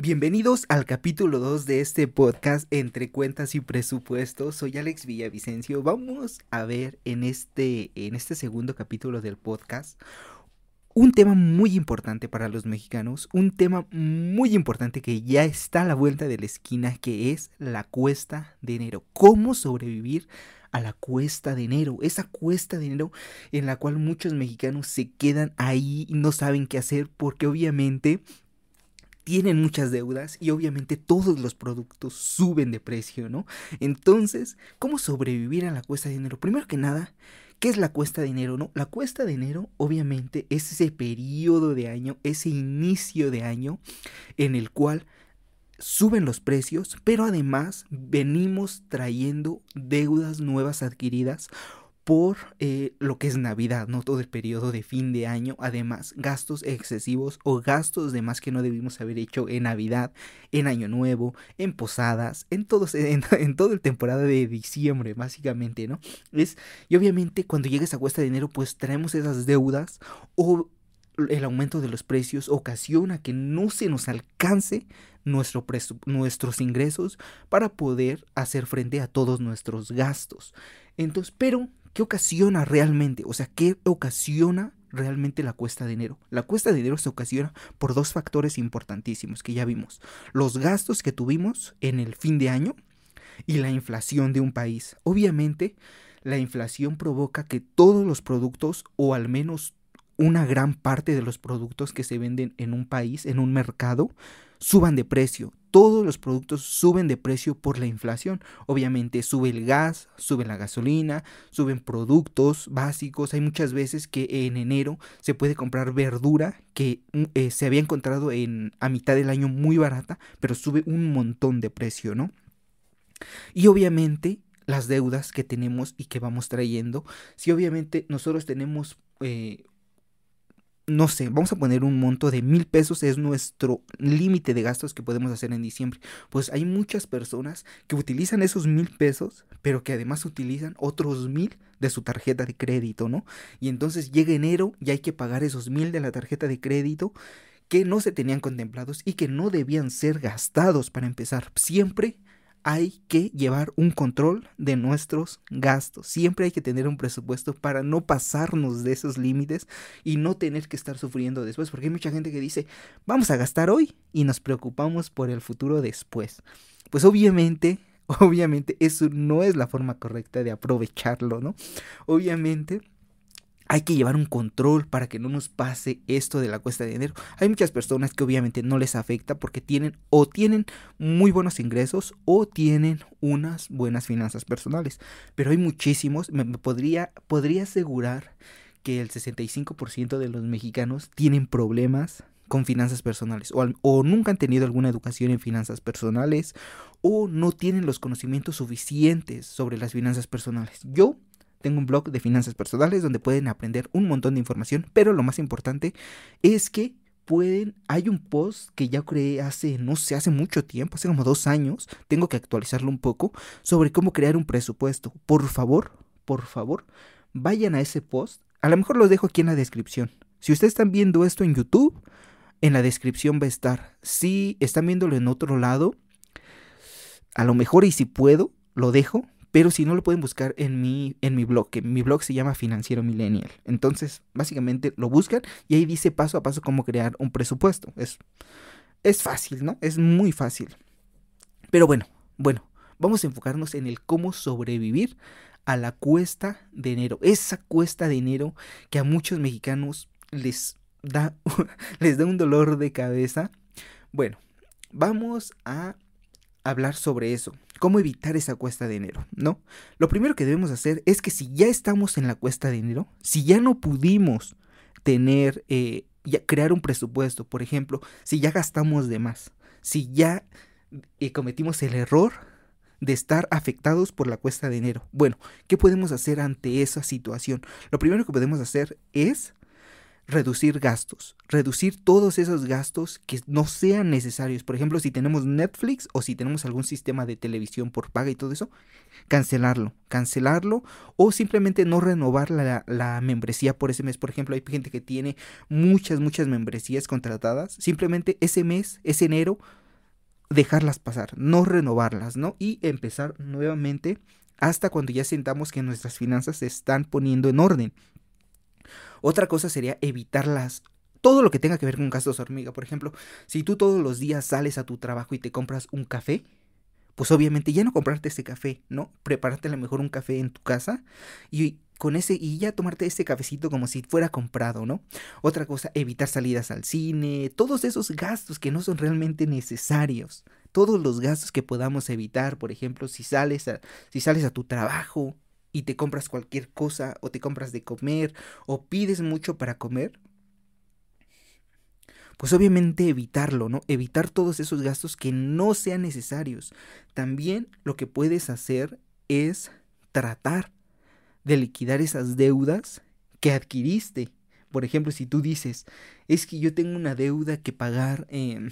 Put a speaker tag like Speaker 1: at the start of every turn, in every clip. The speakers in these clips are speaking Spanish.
Speaker 1: Bienvenidos al capítulo 2 de este podcast entre cuentas y presupuestos. Soy Alex Villavicencio. Vamos a ver en este, en este segundo capítulo del podcast un tema muy importante para los mexicanos, un tema muy importante que ya está a la vuelta de la esquina, que es la cuesta de enero. ¿Cómo sobrevivir a la cuesta de enero? Esa cuesta de enero en la cual muchos mexicanos se quedan ahí y no saben qué hacer porque obviamente tienen muchas deudas y obviamente todos los productos suben de precio, ¿no? Entonces, ¿cómo sobrevivir a la cuesta de dinero? Primero que nada, ¿qué es la cuesta de dinero? No, la cuesta de dinero obviamente es ese periodo de año, ese inicio de año en el cual suben los precios, pero además venimos trayendo deudas nuevas adquiridas por eh, lo que es Navidad, ¿no? Todo el periodo de fin de año, además gastos excesivos o gastos de más que no debimos haber hecho en Navidad, en Año Nuevo, en posadas, en, todos, en, la temporada de diciembre, básicamente, ¿no? Es, y obviamente cuando llega esa cuesta de dinero, pues traemos esas deudas o el aumento de los precios ocasiona que no se nos alcance nuestro nuestros ingresos para poder hacer frente a todos nuestros gastos. Entonces, pero ¿Qué ocasiona realmente? O sea, ¿qué ocasiona realmente la cuesta de dinero? La cuesta de dinero se ocasiona por dos factores importantísimos que ya vimos. Los gastos que tuvimos en el fin de año y la inflación de un país. Obviamente, la inflación provoca que todos los productos, o al menos una gran parte de los productos que se venden en un país, en un mercado, suban de precio. Todos los productos suben de precio por la inflación. Obviamente sube el gas, sube la gasolina, suben productos básicos. Hay muchas veces que en enero se puede comprar verdura que mm, eh, se había encontrado en a mitad del año muy barata, pero sube un montón de precio, ¿no? Y obviamente las deudas que tenemos y que vamos trayendo. Si obviamente nosotros tenemos eh, no sé, vamos a poner un monto de mil pesos, es nuestro límite de gastos que podemos hacer en diciembre. Pues hay muchas personas que utilizan esos mil pesos, pero que además utilizan otros mil de su tarjeta de crédito, ¿no? Y entonces llega enero y hay que pagar esos mil de la tarjeta de crédito que no se tenían contemplados y que no debían ser gastados para empezar. Siempre hay que llevar un control de nuestros gastos. Siempre hay que tener un presupuesto para no pasarnos de esos límites y no tener que estar sufriendo después. Porque hay mucha gente que dice, vamos a gastar hoy y nos preocupamos por el futuro después. Pues obviamente, obviamente eso no es la forma correcta de aprovecharlo, ¿no? Obviamente hay que llevar un control para que no nos pase esto de la cuesta de dinero. Hay muchas personas que obviamente no les afecta porque tienen o tienen muy buenos ingresos o tienen unas buenas finanzas personales. Pero hay muchísimos, me, podría, podría asegurar que el 65% de los mexicanos tienen problemas con finanzas personales o, o, nunca han tenido alguna educación en finanzas personales o no tienen los conocimientos suficientes sobre las finanzas personales. Yo tengo un blog de finanzas personales donde pueden aprender un montón de información, pero lo más importante es que pueden, hay un post que ya creé hace, no sé, hace mucho tiempo, hace como dos años, tengo que actualizarlo un poco, sobre cómo crear un presupuesto. Por favor, por favor, vayan a ese post. A lo mejor los dejo aquí en la descripción. Si ustedes están viendo esto en YouTube, en la descripción va a estar. Si están viéndolo en otro lado, a lo mejor y si puedo, lo dejo pero si no lo pueden buscar en mi, en mi blog, que mi blog se llama Financiero Millennial. Entonces, básicamente lo buscan y ahí dice paso a paso cómo crear un presupuesto. Es, es fácil, ¿no? Es muy fácil. Pero bueno, bueno, vamos a enfocarnos en el cómo sobrevivir a la cuesta de enero. Esa cuesta de enero que a muchos mexicanos les da, les da un dolor de cabeza. Bueno, vamos a hablar sobre eso. ¿Cómo evitar esa cuesta de enero? ¿No? Lo primero que debemos hacer es que si ya estamos en la cuesta de enero, si ya no pudimos tener, eh, crear un presupuesto, por ejemplo, si ya gastamos de más, si ya eh, cometimos el error de estar afectados por la cuesta de enero. Bueno, ¿qué podemos hacer ante esa situación? Lo primero que podemos hacer es reducir gastos, reducir todos esos gastos que no sean necesarios. Por ejemplo, si tenemos Netflix o si tenemos algún sistema de televisión por paga y todo eso, cancelarlo, cancelarlo o simplemente no renovar la, membresía por ese mes. Por ejemplo, hay gente que tiene muchas, muchas membresías contratadas. Simplemente ese mes, ese enero, dejarlas pasar, no renovarlas, ¿no? Y empezar nuevamente hasta cuando ya sentamos que nuestras finanzas se están poniendo en orden. Otra cosa sería evitarlas todo lo que tenga que ver con gastos hormiga. Por ejemplo, si tú todos los días sales a tu trabajo y te compras un café, pues obviamente ya no comprarte ese café, ¿no? Prepárate a lo mejor un café en tu casa y con ese y ya tomarte ese cafecito como si fuera comprado, ¿no? Otra cosa, evitar salidas al cine, todos esos gastos que no son realmente necesarios, todos los gastos que podamos evitar, por ejemplo, si sales a, si sales a tu trabajo y te compras cualquier cosa o te compras de comer o pides mucho para comer, pues obviamente evitarlo, ¿no? Evitar todos esos gastos que no sean necesarios. También lo que puedes hacer es tratar de liquidar esas deudas que adquiriste. Por ejemplo, si tú dices, es que yo tengo una deuda que pagar em,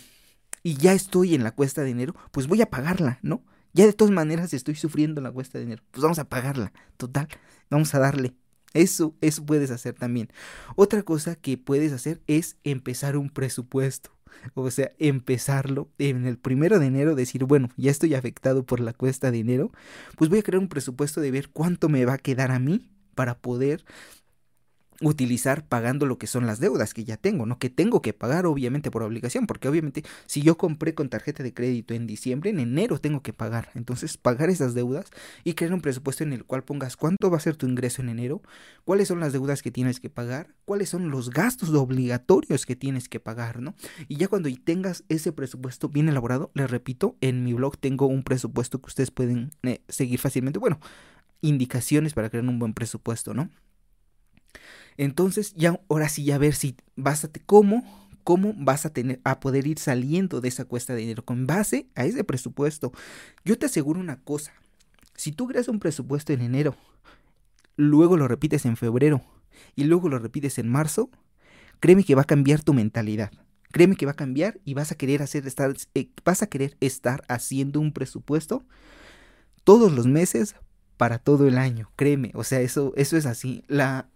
Speaker 1: y ya estoy en la cuesta de dinero, pues voy a pagarla, ¿no? Ya de todas maneras estoy sufriendo la cuesta de dinero, pues vamos a pagarla, total, vamos a darle. Eso, eso puedes hacer también. Otra cosa que puedes hacer es empezar un presupuesto. O sea, empezarlo en el primero de enero, decir, bueno, ya estoy afectado por la cuesta de enero, pues voy a crear un presupuesto de ver cuánto me va a quedar a mí para poder utilizar pagando lo que son las deudas que ya tengo, ¿no? Que tengo que pagar obviamente por obligación, porque obviamente si yo compré con tarjeta de crédito en diciembre, en enero tengo que pagar. Entonces, pagar esas deudas y crear un presupuesto en el cual pongas cuánto va a ser tu ingreso en enero, cuáles son las deudas que tienes que pagar, cuáles son los gastos obligatorios que tienes que pagar, ¿no? Y ya cuando tengas ese presupuesto bien elaborado, les repito, en mi blog tengo un presupuesto que ustedes pueden eh, seguir fácilmente, bueno, indicaciones para crear un buen presupuesto, ¿no? Entonces, ya ahora sí, ya ver si a cómo cómo vas a tener a poder ir saliendo de esa cuesta de dinero con base a ese presupuesto. Yo te aseguro una cosa. Si tú creas un presupuesto en enero, luego lo repites en febrero y luego lo repites en marzo, créeme que va a cambiar tu mentalidad. Créeme que va a cambiar y vas a querer hacer estar eh, vas a querer estar haciendo un presupuesto todos los meses para todo el año. Créeme, o sea, eso eso es así. La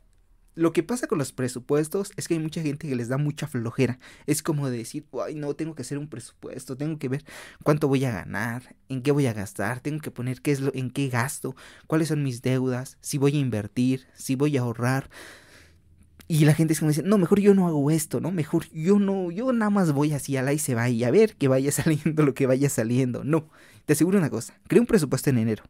Speaker 1: lo que pasa con los presupuestos es que hay mucha gente que les da mucha flojera. Es como de decir, ay, no, tengo que hacer un presupuesto, tengo que ver cuánto voy a ganar, en qué voy a gastar, tengo que poner qué es lo, en qué gasto, cuáles son mis deudas, si voy a invertir, si voy a ahorrar. Y la gente es como dice, no, mejor yo no hago esto, ¿no? Mejor yo no, yo nada más voy así a la y se va y a ver que vaya saliendo lo que vaya saliendo. No, te aseguro una cosa, crea un presupuesto en enero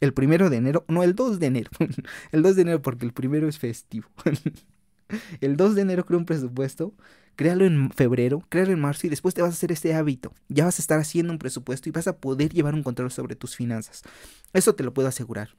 Speaker 1: el primero de enero, no, el 2 de enero. el 2 de enero porque el primero es festivo. el 2 de enero crea un presupuesto, créalo en febrero, créalo en marzo y después te vas a hacer este hábito. Ya vas a estar haciendo un presupuesto y vas a poder llevar un control sobre tus finanzas. Eso te lo puedo asegurar.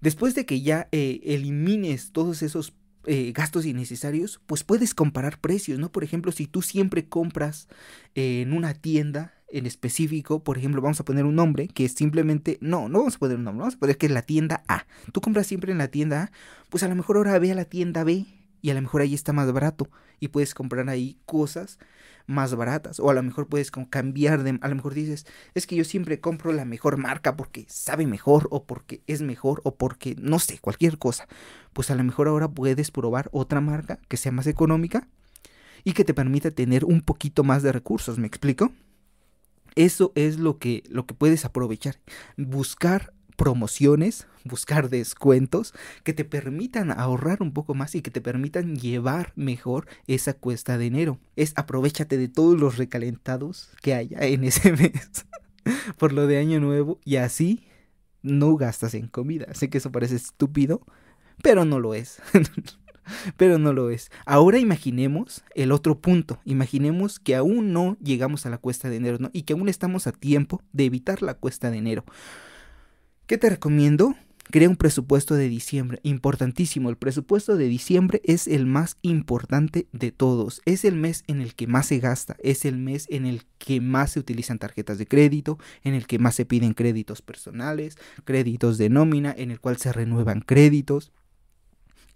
Speaker 1: Después de que ya eh, elimines todos esos eh, gastos innecesarios, pues puedes comparar precios, ¿no? Por ejemplo, si tú siempre compras en una tienda en específico, por ejemplo, vamos a poner un nombre que es simplemente, no, no vamos a poner un nombre, vamos a poner que es la tienda A. Tú compras siempre en la tienda A, pues a lo mejor ahora ve a la tienda B y a lo mejor ahí está más barato y puedes comprar ahí cosas más baratas o a lo mejor puedes cambiar de a lo mejor dices es que yo siempre compro la mejor marca porque sabe mejor o porque es mejor o porque no sé cualquier cosa pues a lo mejor ahora puedes probar otra marca que sea más económica y que te permita tener un poquito más de recursos me explico eso es lo que, lo que puedes aprovechar. Buscar promociones, buscar descuentos que te permitan ahorrar un poco más y que te permitan llevar mejor esa cuesta de enero. Es aprovechate de todos los recalentados que haya en ese mes por lo de año nuevo y así no gastas en comida. Sé que eso parece estúpido, pero no lo es. pero no lo es. Ahora imaginemos el otro punto. Imaginemos que aún no llegamos a la cuesta de enero y que aún estamos a tiempo de evitar la cuesta de enero. ¿Qué te recomiendo? Crea un presupuesto de diciembre. Importantísimo, el presupuesto de diciembre es el más importante de todos. Es el mes en el que más se gasta, es el mes en el que más se utilizan tarjetas de crédito, en el que más se piden créditos personales, créditos de nómina, en el cual se renuevan créditos.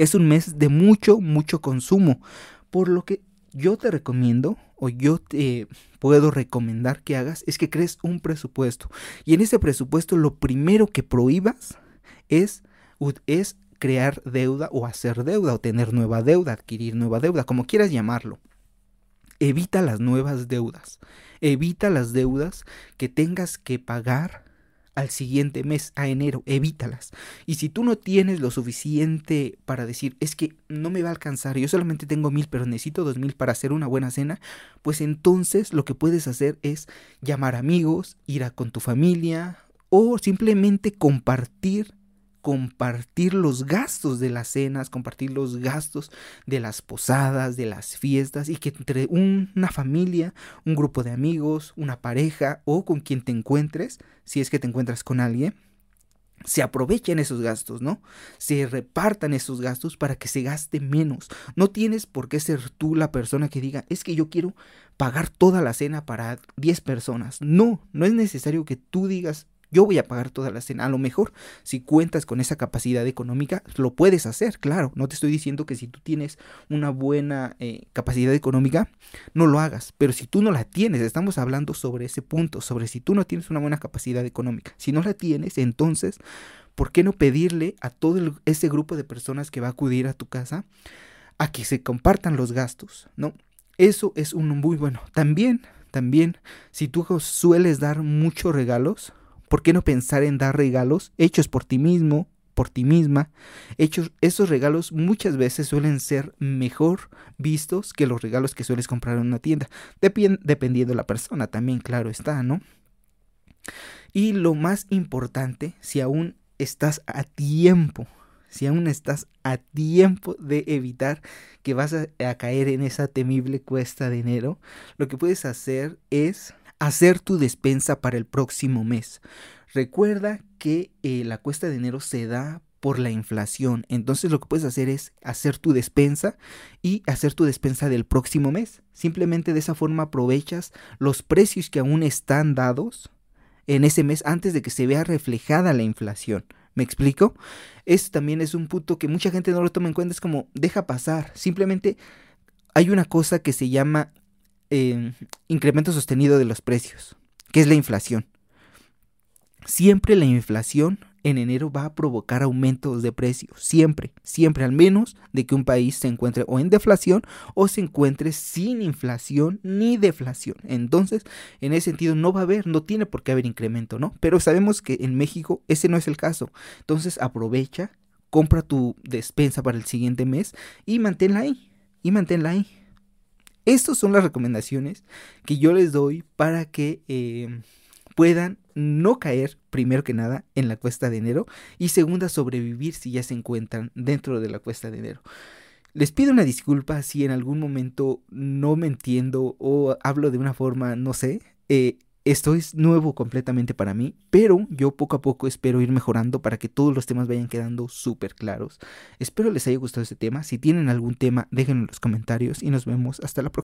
Speaker 1: Es un mes de mucho, mucho consumo, por lo que yo te recomiendo o yo te puedo recomendar que hagas es que crees un presupuesto. Y en ese presupuesto lo primero que prohíbas es, es crear deuda o hacer deuda o tener nueva deuda, adquirir nueva deuda, como quieras llamarlo. Evita las nuevas deudas. Evita las deudas que tengas que pagar al siguiente mes, a enero, evítalas. Y si tú no tienes lo suficiente para decir, es que no me va a alcanzar, yo solamente tengo mil, pero necesito dos mil para hacer una buena cena, pues entonces lo que puedes hacer es llamar amigos, ir a con tu familia o simplemente compartir compartir los gastos de las cenas, compartir los gastos de las posadas, de las fiestas y que entre una familia, un grupo de amigos, una pareja o con quien te encuentres, si es que te encuentras con alguien, se aprovechen esos gastos, ¿no? Se repartan esos gastos para que se gaste menos. No tienes por qué ser tú la persona que diga, es que yo quiero pagar toda la cena para 10 personas. No, no es necesario que tú digas, yo voy a pagar toda la cena. A lo mejor, si cuentas con esa capacidad económica, lo puedes hacer, claro. No te estoy diciendo que si tú tienes una buena eh, capacidad económica, no lo hagas. Pero si tú no la tienes, estamos hablando sobre ese punto, sobre si tú no tienes una buena capacidad económica. Si no la tienes, entonces, ¿por qué no pedirle a todo ese grupo de personas que va a acudir a tu casa a que se compartan los gastos, ¿no? Eso es un muy bueno. También, también, si tú sueles dar muchos regalos, ¿Por qué no pensar en dar regalos hechos por ti mismo, por ti misma? Hechos, esos regalos muchas veces suelen ser mejor vistos que los regalos que sueles comprar en una tienda, dependiendo de la persona también, claro está, ¿no? Y lo más importante, si aún estás a tiempo, si aún estás a tiempo de evitar que vas a, caer en esa temible cuesta de enero, lo que puedes hacer es hacer tu despensa para el próximo mes. Recuerda que eh, la cuesta de enero se da por la inflación. Entonces lo que puedes hacer es hacer tu despensa y hacer tu despensa del próximo mes. Simplemente de esa forma aprovechas los precios que aún están dados en ese mes antes de que se vea reflejada la inflación. ¿Me explico? Eso también es un punto que mucha gente no lo toma en cuenta. Es como, deja pasar. Simplemente hay una cosa que se llama Em, incremento sostenido de los precios, que es la inflación. Siempre la inflación en enero va a provocar aumentos de precios, siempre, siempre, al menos de que un país se encuentre o en deflación o se encuentre sin inflación ni deflación. Entonces, en ese sentido no va a haber, no tiene por qué haber incremento, ¿no? Pero sabemos que en México ese no es el caso. Entonces, aprovecha, compra tu despensa para el siguiente mes y manténla ahí, y manténla ahí. Estas son las recomendaciones que yo les doy para que eh, puedan no caer, primero que nada, en la cuesta de enero y segunda, sobrevivir si ya se encuentran dentro de la cuesta de enero. Les pido una disculpa si en algún momento no me entiendo o hablo de una forma, no sé. Eh, esto es nuevo completamente para mí, pero yo poco a poco espero ir mejorando para que todos los temas vayan quedando súper claros. Espero les haya gustado este tema. Si tienen algún tema, déjenlo en los comentarios y nos vemos hasta la próxima.